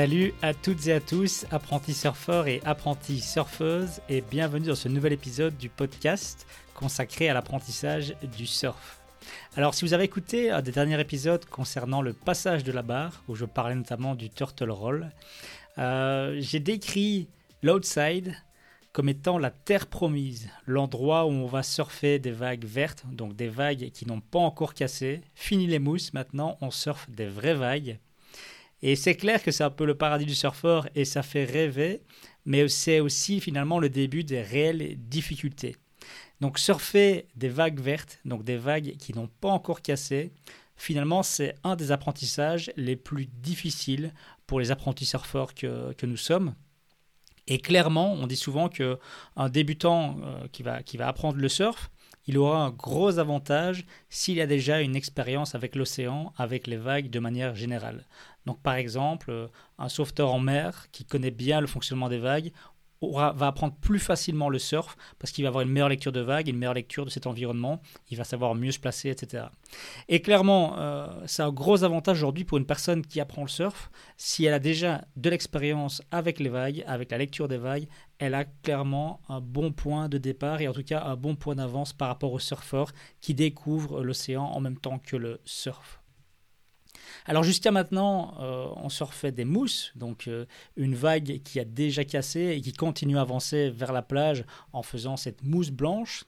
Salut à toutes et à tous, apprentis surfeurs et apprentis surfeuses, et bienvenue dans ce nouvel épisode du podcast consacré à l'apprentissage du surf. Alors, si vous avez écouté un des derniers épisodes concernant le passage de la barre, où je parlais notamment du turtle roll, euh, j'ai décrit l'outside comme étant la terre promise, l'endroit où on va surfer des vagues vertes, donc des vagues qui n'ont pas encore cassé. Fini les mousses, maintenant on surfe des vraies vagues et c'est clair que c'est un peu le paradis du surfeur et ça fait rêver, mais c'est aussi finalement le début des réelles difficultés. Donc surfer des vagues vertes, donc des vagues qui n'ont pas encore cassé, finalement c'est un des apprentissages les plus difficiles pour les apprentis surfeurs que, que nous sommes. Et clairement, on dit souvent qu'un débutant euh, qui, va, qui va apprendre le surf, il aura un gros avantage s'il a déjà une expérience avec l'océan, avec les vagues de manière générale. Donc par exemple, euh, un sauveteur en mer qui connaît bien le fonctionnement des vagues va apprendre plus facilement le surf parce qu'il va avoir une meilleure lecture de vagues, une meilleure lecture de cet environnement, il va savoir mieux se placer, etc. Et clairement, euh, c'est un gros avantage aujourd'hui pour une personne qui apprend le surf. Si elle a déjà de l'expérience avec les vagues, avec la lecture des vagues, elle a clairement un bon point de départ et en tout cas un bon point d'avance par rapport au surfeur qui découvre l'océan en même temps que le surf. Alors jusqu'à maintenant, euh, on surfait des mousses, donc euh, une vague qui a déjà cassé et qui continue à avancer vers la plage en faisant cette mousse blanche.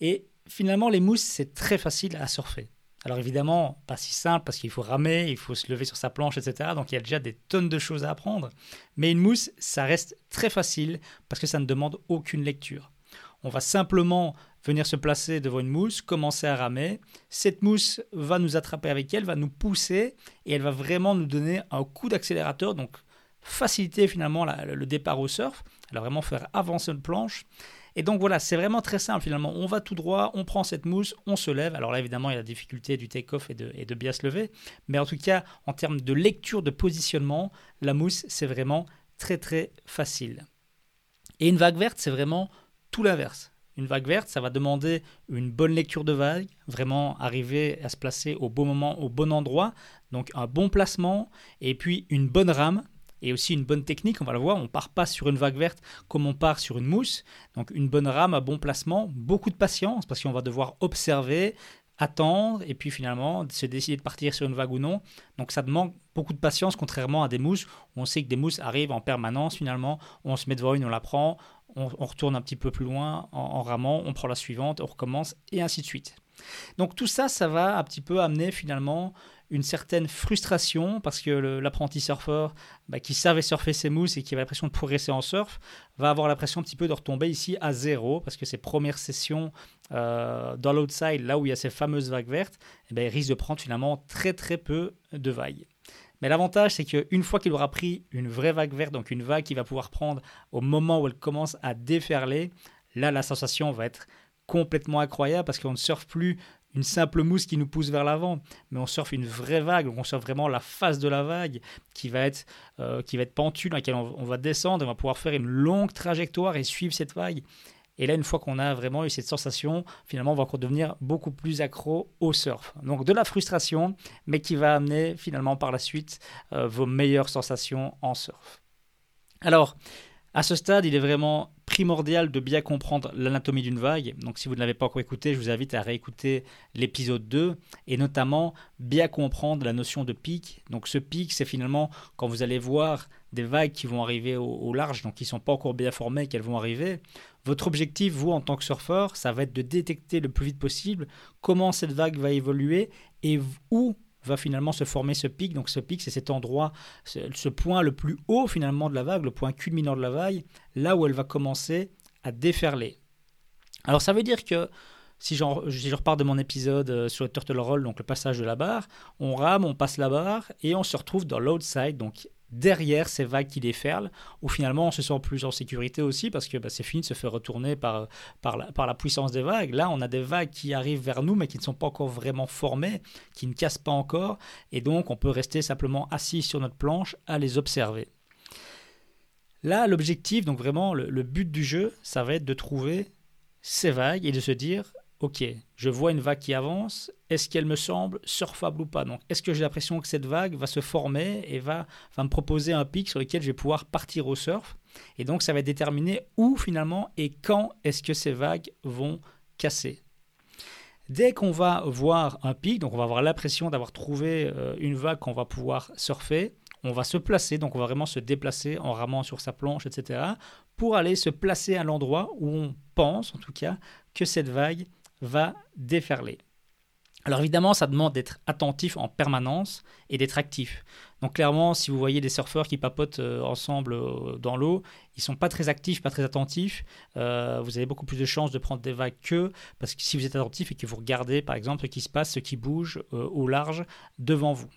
Et finalement, les mousses, c'est très facile à surfer. Alors évidemment, pas si simple parce qu'il faut ramer, il faut se lever sur sa planche, etc. Donc il y a déjà des tonnes de choses à apprendre. Mais une mousse, ça reste très facile parce que ça ne demande aucune lecture. On va simplement venir se placer devant une mousse, commencer à ramer. Cette mousse va nous attraper avec elle, va nous pousser et elle va vraiment nous donner un coup d'accélérateur, donc faciliter finalement le départ au surf. Elle va vraiment faire avancer notre planche. Et donc voilà, c'est vraiment très simple finalement. On va tout droit, on prend cette mousse, on se lève. Alors là, évidemment, il y a la difficulté du take-off et de bien se lever. Mais en tout cas, en termes de lecture, de positionnement, la mousse, c'est vraiment très très facile. Et une vague verte, c'est vraiment tout l'inverse. Une vague verte, ça va demander une bonne lecture de vague, vraiment arriver à se placer au bon moment, au bon endroit, donc un bon placement, et puis une bonne rame, et aussi une bonne technique, on va le voir, on part pas sur une vague verte comme on part sur une mousse, donc une bonne rame, un bon placement, beaucoup de patience, parce qu'on va devoir observer, attendre, et puis finalement se décider de partir sur une vague ou non, donc ça demande beaucoup de patience, contrairement à des mousses, où on sait que des mousses arrivent en permanence. Finalement, on se met devant une, on la prend, on, retourne un petit peu plus loin en, ramant, on prend la suivante, on recommence, et ainsi de suite. Donc tout ça, ça va un petit peu amener finalement une certaine frustration parce que l'apprenti surfeur bah, qui savait surfer ses mousses et qui avait l'impression de progresser en surf va avoir l'impression un petit peu de retomber ici à zéro parce que ses premières sessions euh, dans l'outside, là où il y a ces fameuses vagues vertes, eh ben, il risque de prendre finalement très très peu de vagues. Mais l'avantage, c'est qu'une fois qu'il aura pris une vraie vague verte, donc une vague qu'il va pouvoir prendre au moment où elle commence à déferler, là, la sensation va être complètement incroyable parce qu'on ne surfe plus une simple mousse qui nous pousse vers l'avant, mais on surfe une vraie vague, on surfe vraiment la face de la vague qui va être, euh, qui va être pentue, dans laquelle on, va descendre, on va pouvoir faire une longue trajectoire et suivre cette vague. Et là, une fois qu'on a vraiment eu cette sensation, finalement, on va encore devenir beaucoup plus accro au surf. Donc de la frustration, mais qui va amener finalement par la suite euh, vos meilleures sensations en surf. Alors, à ce stade, il est vraiment primordial de bien comprendre l'anatomie d'une vague. Donc si vous ne l'avez pas encore écouté, je vous invite à réécouter l'épisode 2 et notamment bien comprendre la notion de pic. Donc ce pic, c'est finalement quand vous allez voir des vagues qui vont arriver au, large, donc qui ne sont pas encore bien formées, qu'elles vont arriver. Votre objectif, vous, en tant que surfeur, ça va être de détecter le plus vite possible comment cette vague va évoluer et où va finalement se former ce pic. Donc ce pic, c'est cet endroit, ce point le plus haut finalement de la vague, le point culminant de la vague, là où elle va commencer à déferler. Alors ça veut dire que si, je repars de mon épisode euh, sur le turtle roll, donc le passage de la barre, on rame, on passe la barre et on se retrouve dans l'outside, donc derrière ces vagues qui déferlent, où finalement on se sent plus en sécurité aussi parce que bah, c'est fini de se faire retourner par, la, par la puissance des vagues. Là, on a des vagues qui arrivent vers nous mais qui ne sont pas encore vraiment formées, qui ne cassent pas encore, et donc on peut rester simplement assis sur notre planche à les observer. Là, l'objectif, donc vraiment le but du jeu, ça va être de trouver ces vagues et de se dire ok, je vois une vague qui avance, est-ce qu'elle me semble surfable ou pas? Donc, est-ce que j'ai l'impression que cette vague va se former et va, me proposer un pic sur lequel je vais pouvoir partir au surf? Et donc, ça va déterminer où finalement et quand est-ce que ces vagues vont casser. Dès qu'on va voir un pic, donc on va avoir l'impression d'avoir trouvé euh, une vague qu'on va pouvoir surfer, on va se placer, donc on va vraiment se déplacer en ramant sur sa planche, etc., pour aller se placer à l'endroit où on pense, en tout cas, que cette vague va déferler. Alors évidemment, ça demande d'être attentif en permanence et d'être actif. Donc clairement, si vous voyez des surfeurs qui papotent euh, ensemble euh, dans l'eau, ils sont pas très actifs, pas très attentifs. Euh, vous avez beaucoup plus de chances de prendre des vagues qu'eux, parce que si vous êtes attentif et que vous regardez par exemple ce qui se passe, ce qui bouge au large devant vous.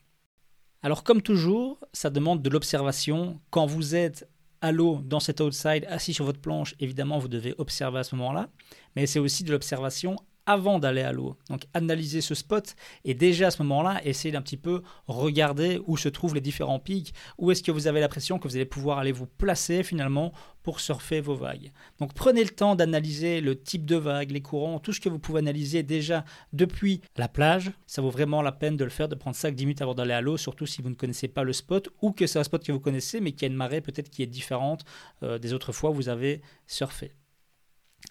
Alors comme toujours, ça demande de l'observation. Quand vous êtes à l'eau dans cet outside, assis sur votre planche, évidemment, vous devez observer à ce moment-là. Mais c'est aussi de l'observation avant d'aller à l'eau. Donc analyser ce spot et déjà à ce moment-là, essayer d'un petit peu regarder où se trouvent les différents pics, où est-ce que vous avez l'impression que vous allez pouvoir aller vous placer finalement pour surfer vos vagues. Donc prenez le temps d'analyser le type de vague, les courants, tout ce que vous pouvez analyser déjà depuis la plage. Ça vaut vraiment la peine de le faire, de prendre 5-10 minutes avant d'aller à l'eau, surtout si vous ne connaissez pas le spot ou que c'est un spot que vous connaissez mais qui a une marée peut-être qui est différente euh, des autres fois où vous avez surfé.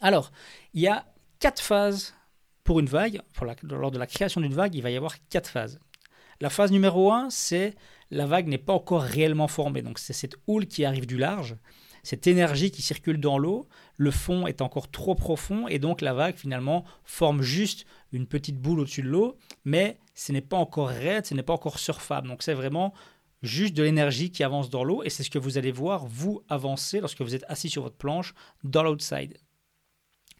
Alors, il y a quatre phases pour une vague, lors de la création d'une vague, il va y avoir quatre phases. La phase numéro 1, c'est la vague n'est pas encore réellement formée. Donc c'est cette houle qui arrive du large, cette énergie qui circule dans l'eau, le fond est encore trop profond et donc la vague finalement forme juste une petite boule au-dessus de l'eau, mais ce n'est pas encore raide, ce n'est pas encore surfable. Donc c'est vraiment juste de l'énergie qui avance dans l'eau et c'est ce que vous allez voir vous avancer lorsque vous êtes assis sur votre planche dans l'outside.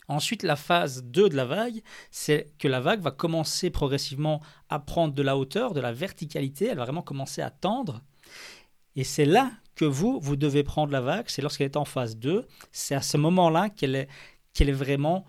Ensuite, la phase 2 de la vague, c'est que la vague va commencer progressivement à prendre de la hauteur, de la verticalité, elle va vraiment commencer à tendre. Et c'est là que vous, vous devez prendre la vague, c'est lorsqu'elle est en phase 2, c'est à ce moment-là qu'elle est, est vraiment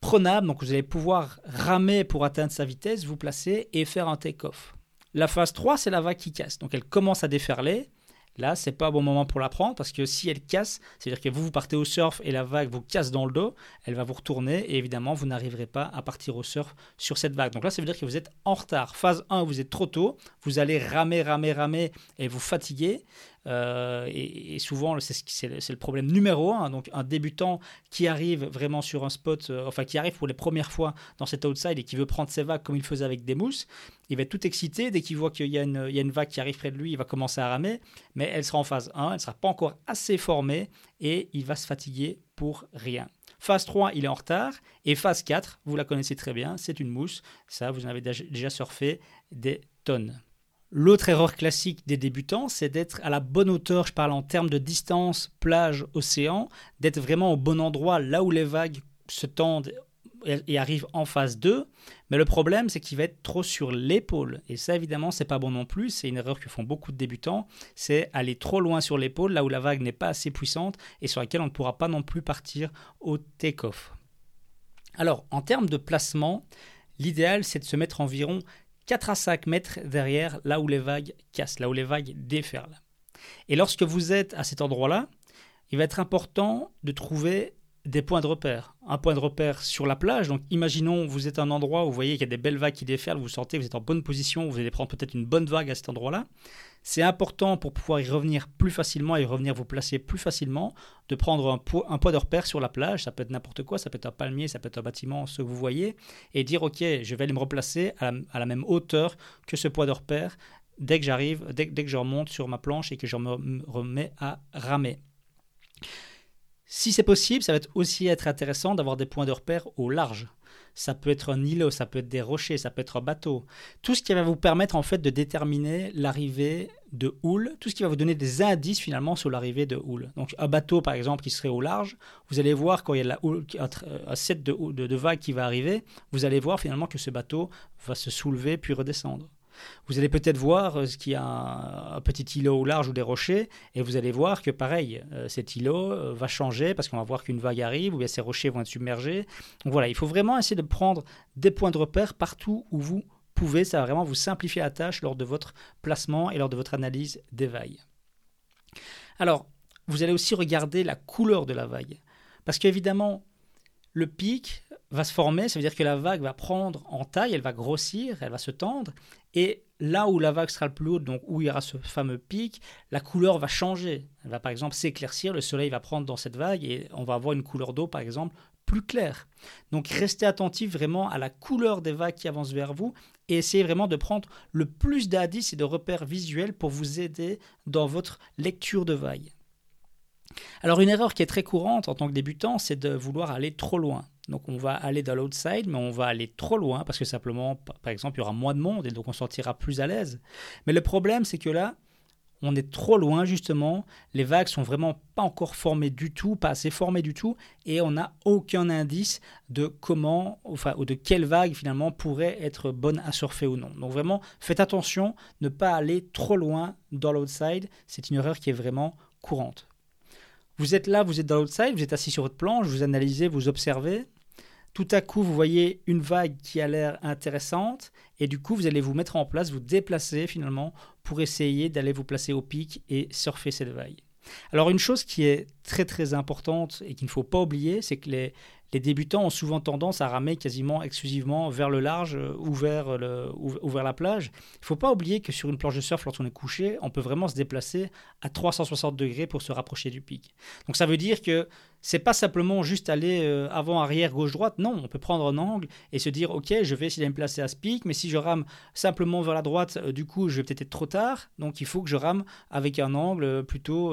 prenable, donc vous allez pouvoir ramer pour atteindre sa vitesse, vous placer et faire un take-off. La phase 3, c'est la vague qui casse, donc elle commence à déferler, Là, c'est pas un bon moment pour la prendre parce que si elle casse, c'est-à-dire que vous, vous partez au surf et la vague vous casse dans le dos, elle va vous retourner et évidemment, vous n'arriverez pas à partir au surf sur cette vague. Donc là, ça veut dire que vous êtes en retard. Phase 1, vous êtes trop tôt, vous allez ramer, ramer, ramer et vous fatiguer. Euh, et, souvent, c'est le, problème numéro un. Donc, un débutant qui arrive vraiment sur un spot, euh, enfin, qui arrive pour les premières fois dans cet outside et qui veut prendre ses vagues comme il faisait avec des mousses, il va être tout excité. Dès qu'il voit qu'il y, a une vague qui arrive près de lui, il va commencer à ramer, mais elle sera en phase 1, elle ne sera pas encore assez formée et il va se fatiguer pour rien. Phase 3, il est en retard. Et phase 4, vous la connaissez très bien, c'est une mousse. Ça, vous en avez déjà surfé des tonnes. L'autre erreur classique des débutants, c'est d'être à la bonne hauteur, je parle en termes de distance, plage, océan, d'être vraiment au bon endroit, là où les vagues se tendent et arrivent en phase 2. Mais le problème, c'est qu'il va être trop sur l'épaule. Et ça, évidemment, c'est pas bon non plus. C'est une erreur que font beaucoup de débutants. C'est aller trop loin sur l'épaule, là où la vague n'est pas assez puissante et sur laquelle on ne pourra pas non plus partir au take-off. Alors, en termes de placement, l'idéal, c'est de se mettre environ 4 à 5 mètres derrière là où les vagues cassent, là où les vagues déferlent. Et lorsque vous êtes à cet endroit-là, il va être important de trouver des points de repère. Un point de repère sur la plage, donc imaginons vous êtes à un endroit où vous voyez qu'il y a des belles vagues qui déferlent, vous que vous êtes en bonne position, vous allez prendre peut-être une bonne vague à cet endroit-là. C'est important pour pouvoir y revenir plus facilement et revenir vous placer plus facilement, de prendre un poids, de repère sur la plage, ça peut être n'importe quoi, ça peut être un palmier, ça peut être un bâtiment, ce que vous voyez, et dire ok, je vais aller me replacer à la, même hauteur que ce poids de repère dès que j'arrive, dès, dès que je remonte sur ma planche et que je me remets à ramer. Si c'est possible, ça va aussi être intéressant d'avoir des points de repère au large ça peut être un îlot, ça peut être des rochers, ça peut être un bateau. Tout ce qui va vous permettre en fait de déterminer l'arrivée de houle, tout ce qui va vous donner des indices finalement sur l'arrivée de houle. Donc un bateau par exemple qui serait au large, vous allez voir quand il y a la houle, un set de, de, de vagues qui va arriver, vous allez voir finalement que ce bateau va se soulever puis redescendre. Vous allez peut-être voir euh, qu'il y a un, petit îlot au large ou des rochers, et vous allez voir que pareil, euh, cet îlot euh, va changer parce qu'on va voir qu'une vague arrive, ou bien ces rochers vont être submergés. Donc voilà, il faut vraiment essayer de prendre des points de repère partout où vous pouvez. Ça va vraiment vous simplifier la tâche lors de votre placement et lors de votre analyse des vagues. Alors, vous allez aussi regarder la couleur de la vague. Parce qu'évidemment, le pic va se former, ça veut dire que la vague va prendre en taille, elle va grossir, elle va se tendre, et là où la vague sera le plus haute, donc où il y aura ce fameux pic, la couleur va changer. Elle va par exemple s'éclaircir, le soleil va prendre dans cette vague et on va avoir une couleur d'eau par exemple plus claire. Donc restez attentif vraiment à la couleur des vagues qui avancent vers vous et essayez vraiment de prendre le plus d'indices et de repères visuels pour vous aider dans votre lecture de vagues. Alors une erreur qui est très courante en tant que débutant, c'est de vouloir aller trop loin. Donc on va aller dans l'outside, mais on va aller trop loin parce que simplement, par exemple, il y aura moins de monde et donc on sortira plus à l'aise. Mais le problème, c'est que là, on est trop loin justement, les vagues sont vraiment pas encore formées du tout, pas assez formées du tout, et on n'a aucun indice de comment, enfin, ou de quelle vague finalement pourrait être bonne à surfer ou non. Donc vraiment, faites attention, ne pas aller trop loin dans l'outside, c'est une erreur qui est vraiment courante. Vous êtes là, vous êtes dans l'outside, vous êtes assis sur votre planche, vous analysez, vous observez. Tout à coup, vous voyez une vague qui a l'air intéressante et du coup, vous allez vous mettre en place, vous déplacer finalement pour essayer d'aller vous placer au pic et surfer cette vague. Alors une chose qui est très très importante et qu'il ne faut pas oublier, c'est que les, les débutants ont souvent tendance à ramer quasiment exclusivement vers le large euh, ou vers, la plage. Il ne faut pas oublier que sur une planche de surf, lorsqu'on est couché, on peut vraiment se déplacer à 360 degrés pour se rapprocher du pic. Donc ça veut dire que c'est pas simplement juste aller euh, avant, arrière, gauche, droite. Non, on peut prendre un angle et se dire ok, je vais essayer de me placer à ce pic, mais si je rame simplement vers la droite, euh, du coup, je vais peut-être être trop tard. Donc il faut que je rame avec un angle plutôt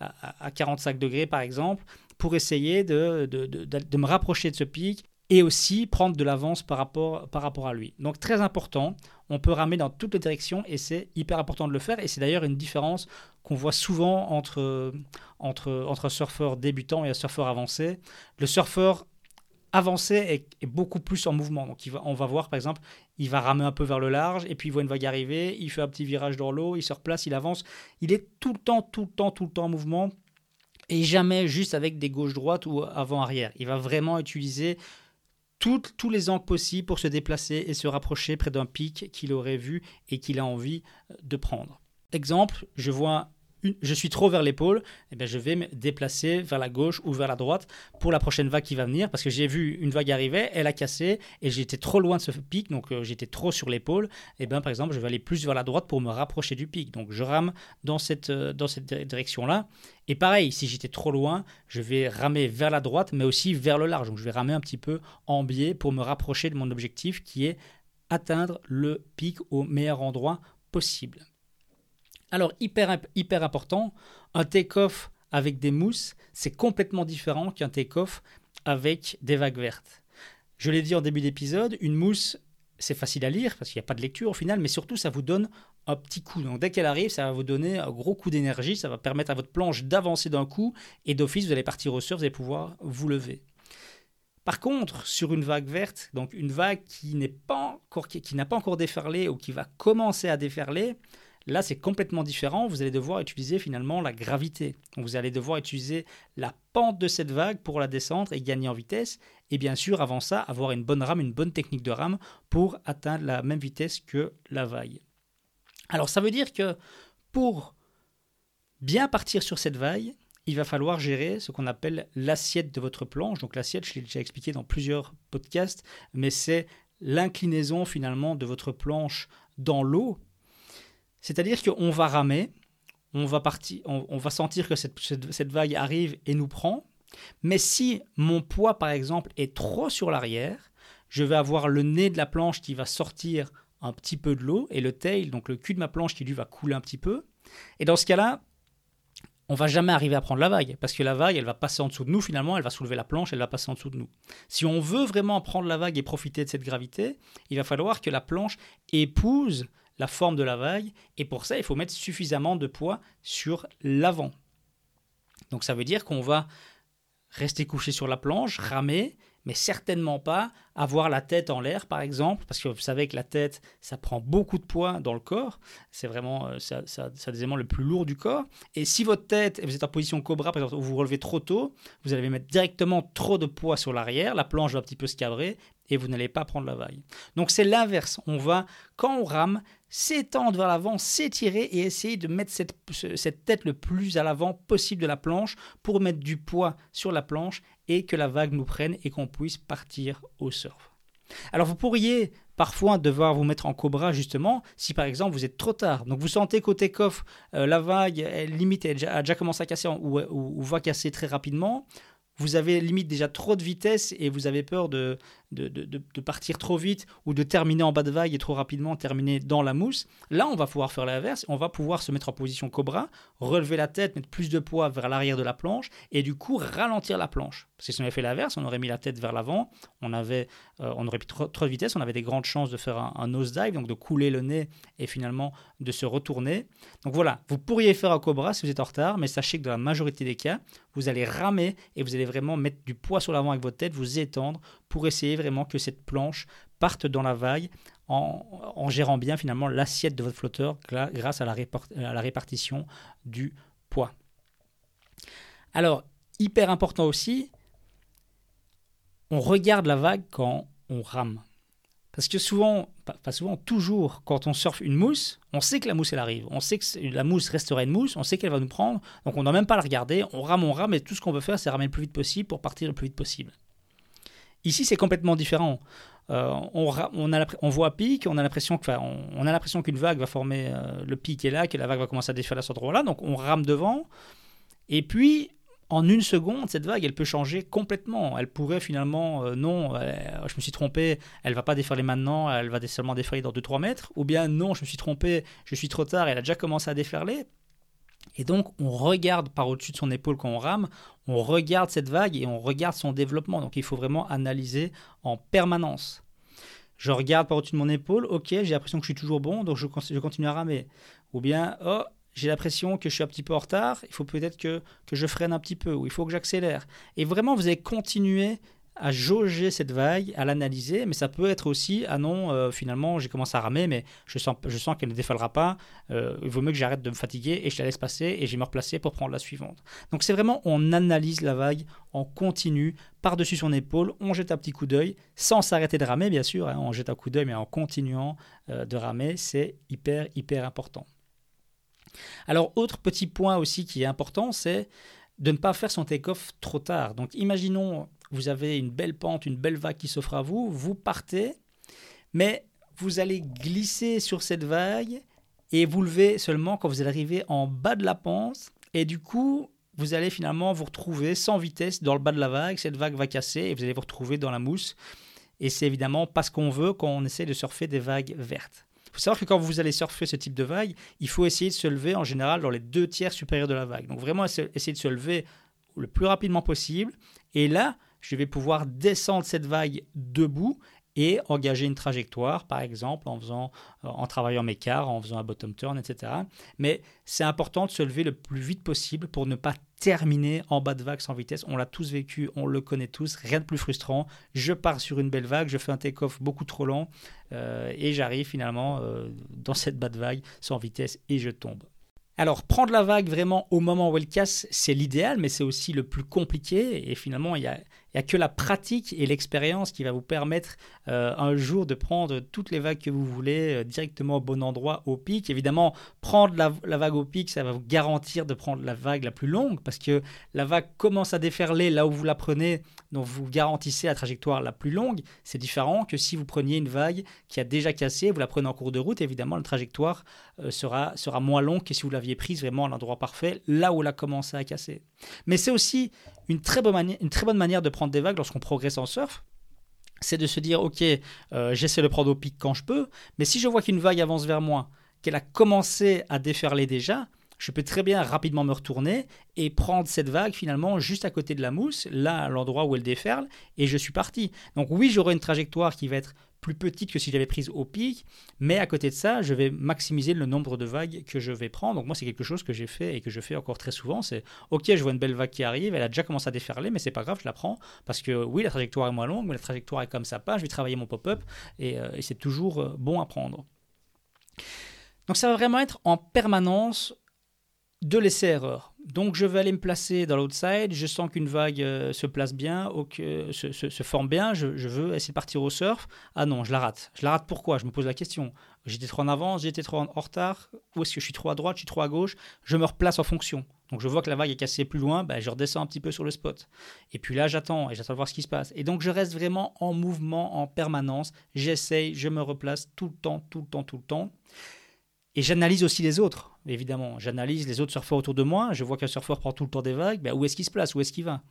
à 45 degrés par exemple pour essayer de, de, de, me rapprocher de ce pic et aussi prendre de l'avance par rapport, par rapport à lui. Donc très important, on peut ramer dans toutes les directions et c'est hyper important de le faire et c'est d'ailleurs une différence qu'on voit souvent entre, entre, entre un surfeur débutant et un surfeur avancé. Le surfeur avancé est, beaucoup plus en mouvement. Donc on va voir par exemple, il va ramer un peu vers le large et puis il voit une vague arriver, il fait un petit virage dans l'eau, il se replace, il avance. Il est tout le temps, tout le temps, tout le temps en mouvement et jamais juste avec des gauches-droites ou avant-arrière. Il va vraiment utiliser tous les angles possibles pour se déplacer et se rapprocher près d'un pic qu'il aurait vu et qu'il a envie de prendre. Exemple, je vois je suis trop vers l'épaule, eh bien je vais me déplacer vers la gauche ou vers la droite pour la prochaine vague qui va venir parce que j'ai vu une vague arriver, elle a cassé et j'étais trop loin de ce pic, donc euh, j'étais trop sur l'épaule. Eh bien par exemple, je vais aller plus vers la droite pour me rapprocher du pic. Donc je rame dans cette, euh, dans cette direction-là. Et pareil, si j'étais trop loin, je vais ramer vers la droite, mais aussi vers le large. Donc je vais ramer un petit peu en biais pour me rapprocher de mon objectif qui est atteindre le pic au meilleur endroit possible. Alors, hyper, hyper important, un take-off avec des mousses, c'est complètement différent qu'un take-off avec des vagues vertes. Je l'ai dit en début d'épisode, une mousse, c'est facile à lire parce qu'il n'y a pas de lecture au final, mais surtout ça vous donne un petit coup. Donc dès qu'elle arrive, ça va vous donner un gros coup d'énergie, ça va permettre à votre planche d'avancer d'un coup et d'office vous allez partir au surf, vous allez pouvoir vous lever. Par contre, sur une vague verte, donc une vague qui n'est pas encore, qui n'a pas encore déferlé ou qui va commencer à déferler, Là, c'est complètement différent. Vous allez devoir utiliser finalement la gravité. Vous allez devoir utiliser la pente de cette vague pour la descendre et gagner en vitesse. Et bien sûr, avant ça, avoir une bonne rame, une bonne technique de rame pour atteindre la même vitesse que la vague. Alors, ça veut dire que pour bien partir sur cette vague, il va falloir gérer ce qu'on appelle l'assiette de votre planche. Donc l'assiette, je l'ai déjà expliqué dans plusieurs podcasts, mais c'est l'inclinaison finalement de votre planche dans l'eau C'est-à-dire qu'on va ramer, on va, partir, on, va sentir que cette, vague arrive et nous prend. Mais si mon poids, par exemple, est trop sur l'arrière, je vais avoir le nez de la planche qui va sortir un petit peu de l'eau et le tail, donc le cul de ma planche qui lui va couler un petit peu. Et dans ce cas-là, on va jamais arriver à prendre la vague parce que la vague, elle va passer en dessous de nous finalement, elle va soulever la planche, elle va passer en dessous de nous. Si on veut vraiment prendre la vague et profiter de cette gravité, il va falloir que la planche épouse la forme de la vague et pour ça, il faut mettre suffisamment de poids sur l'avant. Donc ça veut dire qu'on va rester couché sur la planche, ramer mais certainement pas avoir la tête en l'air, par exemple, parce que vous savez que la tête, ça prend beaucoup de poids dans le corps. C'est vraiment, euh, ça, ça, des éléments le plus lourd du corps. Et si votre tête, vous êtes en position cobra, par exemple, vous vous relevez trop tôt, vous allez mettre directement trop de poids sur l'arrière, la planche va un petit peu se cabrer et vous n'allez pas prendre la vague. Donc c'est l'inverse. On va, quand on rame, s'étendre vers l'avant, s'étirer et essayer de mettre cette, tête le plus à l'avant possible de la planche pour mettre du poids sur la planche et que la vague nous prenne et qu'on puisse partir au surf. Alors vous pourriez parfois devoir vous mettre en cobra justement si par exemple vous êtes trop tard. Donc vous sentez qu'au take-off, euh, la vague limite a déjà commencé à casser ou, ou, va casser très rapidement vous avez limite déjà trop de vitesse et vous avez peur de, de, partir trop vite ou de terminer en bas de vague et trop rapidement terminer dans la mousse, là on va pouvoir faire l'inverse, on va pouvoir se mettre en position cobra, relever la tête, mettre plus de poids vers l'arrière de la planche et du coup ralentir la planche. Parce que si on avait fait l'inverse, on aurait mis la tête vers l'avant, on, avait, euh, on aurait pris trop, de vitesse, on avait des grandes chances de faire un, un nose dive, donc de couler le nez et finalement de se retourner. Donc voilà, vous pourriez faire un cobra si vous êtes en retard, mais sachez que dans la majorité des cas, vous allez ramer et vous allez vraiment mettre du poids sur l'avant avec votre tête, vous étendre pour essayer vraiment que cette planche parte dans la vague en, gérant bien finalement l'assiette de votre flotteur grâce à la, répartition du poids. Alors, hyper important aussi, on regarde la vague quand on rame. Parce que souvent, pas, souvent, toujours, quand on surfe une mousse, on sait que la mousse, elle arrive. On sait que la mousse restera une mousse, on sait qu'elle va nous prendre. Donc on n'a même pas à la regarder. On rame, on rame, et tout ce qu'on veut faire, c'est ramer le plus vite possible pour partir le plus vite possible. Ici, c'est complètement différent. Euh, on, on, a voit pic, on a l'impression on, a qu'une vague va former euh, le pic est là, que la vague va commencer à défaire à cet endroit-là. Donc on rame devant. Et puis en une seconde, cette vague, elle peut changer complètement. Elle pourrait finalement, euh, non, euh, je me suis trompé, elle va pas déferler maintenant, elle va seulement déferler dans 2-3 mètres. Ou bien, non, je me suis trompé, je suis trop tard, elle a déjà commencé à déferler. Et donc, on regarde par au-dessus de son épaule quand on rame, on regarde cette vague et on regarde son développement. Donc, il faut vraiment analyser en permanence. Je regarde par au-dessus de mon épaule, ok, j'ai l'impression que je suis toujours bon, donc je, continue à ramer. Ou bien, oh, j'ai l'impression que je suis un petit peu en retard, il faut peut-être que, que je freine un petit peu, ou il faut que j'accélère. Et vraiment, vous allez continuer à jauger cette vague, à l'analyser, mais ça peut être aussi, ah non, euh, finalement, j'ai commencé à ramer, mais je sens, je sens qu'elle ne défalera pas, euh, il vaut mieux que j'arrête de me fatiguer et je la laisse passer et je vais me replacer pour prendre la suivante. Donc c'est vraiment, on analyse la vague, on continue, par-dessus son épaule, on jette un petit coup d'œil, sans s'arrêter de ramer, bien sûr, hein, on jette un coup d'œil, mais en continuant euh, de ramer, c'est hyper, hyper important. Alors, autre petit point aussi qui est important, c'est de ne pas faire son take-off trop tard. Donc, imaginons, vous avez une belle pente, une belle vague qui s'offre à vous, vous partez, mais vous allez glisser sur cette vague et vous levez seulement quand vous allez arriver en bas de la pente. Et du coup, vous allez finalement vous retrouver sans vitesse dans le bas de la vague. Cette vague va casser et vous allez vous retrouver dans la mousse. Et c'est évidemment pas ce qu'on veut quand on essaie de surfer des vagues vertes faut savoir que quand vous allez surfer ce type de vague, il faut essayer de se lever en général dans les deux tiers supérieurs de la vague. Donc vraiment essayer de se lever le plus rapidement possible. Et là, je vais pouvoir descendre cette vague debout et engager une trajectoire, par exemple en, faisant, euh, en travaillant mes quarts, en faisant un bottom turn, etc. Mais c'est important de se lever le plus vite possible pour ne pas terminer en bas de vague sans vitesse. On l'a tous vécu, on le connaît tous, rien de plus frustrant. Je pars sur une belle vague, je fais un take-off beaucoup trop lent euh, et j'arrive finalement euh, dans cette bas de vague sans vitesse et je tombe. Alors, prendre la vague vraiment au moment où elle casse, c'est l'idéal, mais c'est aussi le plus compliqué. Et finalement, il n'y a que la pratique et l'expérience qui va vous permettre euh, un jour de prendre toutes les vagues que vous voulez euh, directement au bon endroit, au pic. Évidemment, prendre la, vague au pic, ça va vous garantir de prendre la vague la plus longue parce que la vague commence à déferler là où vous la prenez, donc vous garantissez la trajectoire la plus longue. C'est différent que si vous preniez une vague qui a déjà cassé, vous la prenez en cours de route, évidemment, la trajectoire euh, sera, sera moins longue que si vous l'aviez prise vraiment à l'endroit parfait, là où elle a commencé à casser. Mais c'est aussi une très, bonne une très bonne manière de prendre des vagues lorsqu'on progresse en surf, c'est de se dire, ok, euh, j'essaie de prendre au pic quand je peux, mais si je vois qu'une vague avance vers moi, qu'elle a commencé à déferler déjà, je peux très bien rapidement me retourner et prendre cette vague finalement juste à côté de la mousse, là à l'endroit où elle déferle, et je suis parti. Donc oui, j'aurai une trajectoire qui va être plus petite que si j'avais prise au pic, mais à côté de ça, je vais maximiser le nombre de vagues que je vais prendre. Donc moi, c'est quelque chose que j'ai fait et que je fais encore très souvent. C'est ok, je vois une belle vague qui arrive, elle a déjà commencé à déferler, mais c'est pas grave, je la prends parce que oui, la trajectoire est moins longue, mais la trajectoire est comme ça pas. Je vais travailler mon pop-up et, euh, c'est toujours euh, bon à prendre. Donc ça va vraiment être en permanence de laisser erreur. Donc je vais aller me placer dans l'outside, je sens qu'une vague euh, se place bien, ou que, se, forme bien, je, veux essayer de partir au surf. Ah non, je la rate. Je la rate pourquoi? Je me pose la question. J'étais trop en avance, j'étais trop en, retard, ou est-ce que je suis trop à droite, je suis trop à gauche Je me replace en fonction. Donc je vois que la vague est cassée plus loin, ben, je redescends un petit peu sur le spot. Et puis là j'attends, et j'attends de voir ce qui se passe. Et donc je reste vraiment en mouvement en permanence, j'essaye, je me replace tout le temps, tout le temps, tout le temps. Et j'analyse aussi les autres, évidemment. J'analyse les autres surfeurs autour de moi. Je vois qu'un surfeur prend tout le temps des vagues. Ben, où est-ce qu'il se place? Où est-ce qu'il va?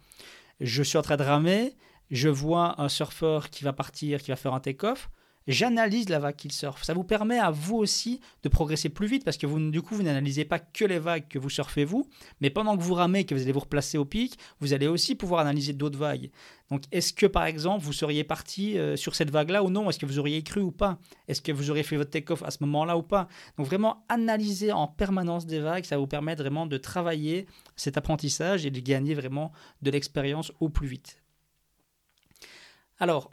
Je suis en train de ramer. Je vois un surfeur qui va partir, qui va faire un take-off j'analyse la vague qu'il surfe. Ça vous permet à vous aussi de progresser plus vite parce que vous, du coup, vous n'analysez pas que les vagues que vous surfez vous, mais pendant que vous ramez, que vous allez vous replacer au pic, vous allez aussi pouvoir analyser d'autres vagues. Donc, est-ce que par exemple, vous seriez parti euh, sur cette vague-là ou non? Est-ce que vous auriez cru ou pas? Est-ce que vous auriez fait votre take-off à ce moment-là ou pas? Donc, vraiment analyser en permanence des vagues, ça vous permet vraiment de travailler cet apprentissage et de gagner vraiment de l'expérience au plus vite. Alors,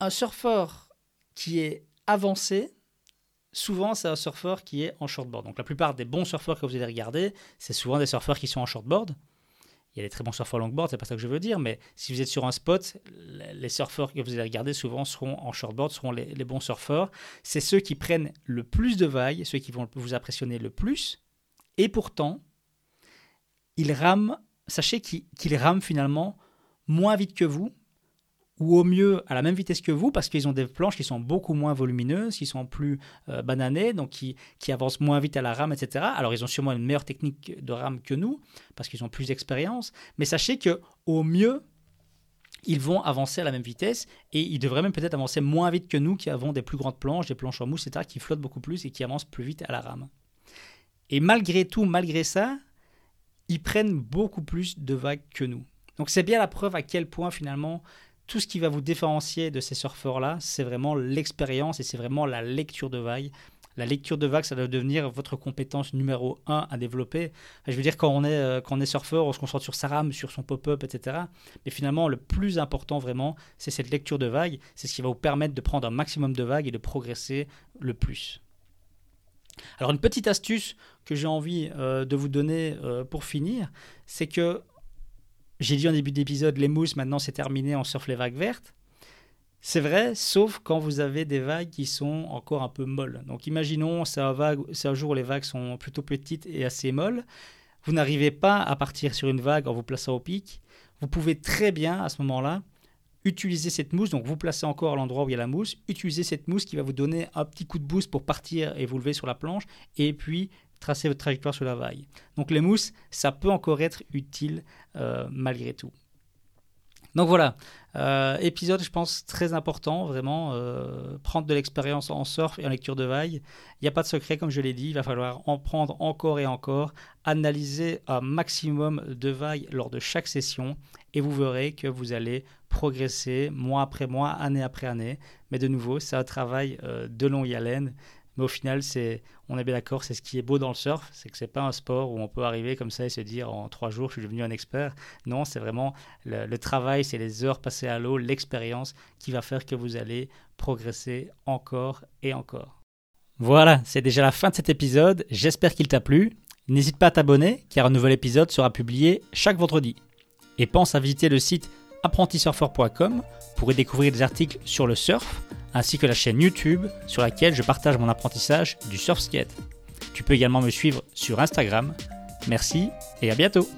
un surfeur qui est avancé, souvent c'est un surfeur qui est en shortboard. Donc la plupart des bons surfeurs que vous allez regarder, c'est souvent des surfeurs qui sont en shortboard. Il y a des très bons surfeurs longboard, c'est pas ça que je veux dire, mais si vous êtes sur un spot, les surfeurs que vous allez regarder souvent seront en shortboard, seront les, bons surfeurs. C'est ceux qui prennent le plus de vagues, ceux qui vont vous impressionner le plus. Et pourtant, ils rament, sachez qu'ils rament finalement moins vite que vous, ou au mieux à la même vitesse que vous, parce qu'ils ont des planches qui sont beaucoup moins volumineuses, qui sont plus euh, bananées, donc qui, qui, avancent moins vite à la rame, etc. Alors ils ont sûrement une meilleure technique de rame que nous, parce qu'ils ont plus d'expérience, mais sachez que au mieux, ils vont avancer à la même vitesse et ils devraient même peut-être avancer moins vite que nous qui avons des plus grandes planches, des planches en mousse, etc., qui flottent beaucoup plus et qui avancent plus vite à la rame. Et malgré tout, malgré ça, ils prennent beaucoup plus de vagues que nous. Donc c'est bien la preuve à quel point finalement tout ce qui va vous différencier de ces surfeurs-là, c'est vraiment l'expérience et c'est vraiment la lecture de vagues. La lecture de vagues, ça doit devenir votre compétence numéro un à développer. Je veux dire, quand on est, euh, quand on est surfeur, on se concentre sur sa rame, sur son pop-up, etc. Mais finalement, le plus important vraiment, c'est cette lecture de vagues. C'est ce qui va vous permettre de prendre un maximum de vagues et de progresser le plus. Alors une petite astuce que j'ai envie euh, de vous donner euh, pour finir, c'est que j'ai dit en début d'épisode, les mousses, maintenant c'est terminé, on surfe les vagues vertes. C'est vrai, sauf quand vous avez des vagues qui sont encore un peu molles. Donc imaginons, c'est un, jour où les vagues sont plutôt petites et assez molles. Vous n'arrivez pas à partir sur une vague en vous plaçant au pic. Vous pouvez très bien, à ce moment-là, utiliser cette mousse. Donc vous placez encore à l'endroit où il y a la mousse. Utilisez cette mousse qui va vous donner un petit coup de boost pour partir et vous lever sur la planche. Et puis tracer votre trajectoire sur la vague. Donc les mousses, ça peut encore être utile euh, malgré tout. Donc voilà, euh, épisode je pense très important, vraiment, euh, prendre de l'expérience en surf et en lecture de vagues. Il n'y a pas de secret comme je l'ai dit, il va falloir en prendre encore et encore, analyser un maximum de vagues lors de chaque session et vous verrez que vous allez progresser mois après mois, année après année. Mais de nouveau, c'est un travail de longue haleine mais au final, c'est, on est bien d'accord, c'est ce qui est beau dans le surf, c'est que c'est pas un sport où on peut arriver comme ça et se dire en trois jours je suis devenu un expert. Non, c'est vraiment le, travail, c'est les heures passées à l'eau, l'expérience qui va faire que vous allez progresser encore et encore. Voilà, c'est déjà la fin de cet épisode. J'espère qu'il t'a plu. N'hésite pas à t'abonner car un nouvel épisode sera publié chaque vendredi. Et pense à visiter le site apprentisurfer.com pour y découvrir des articles sur le surf ainsi que la chaîne YouTube sur laquelle je partage mon apprentissage du surf skate. Tu peux également me suivre sur Instagram. Merci et à bientôt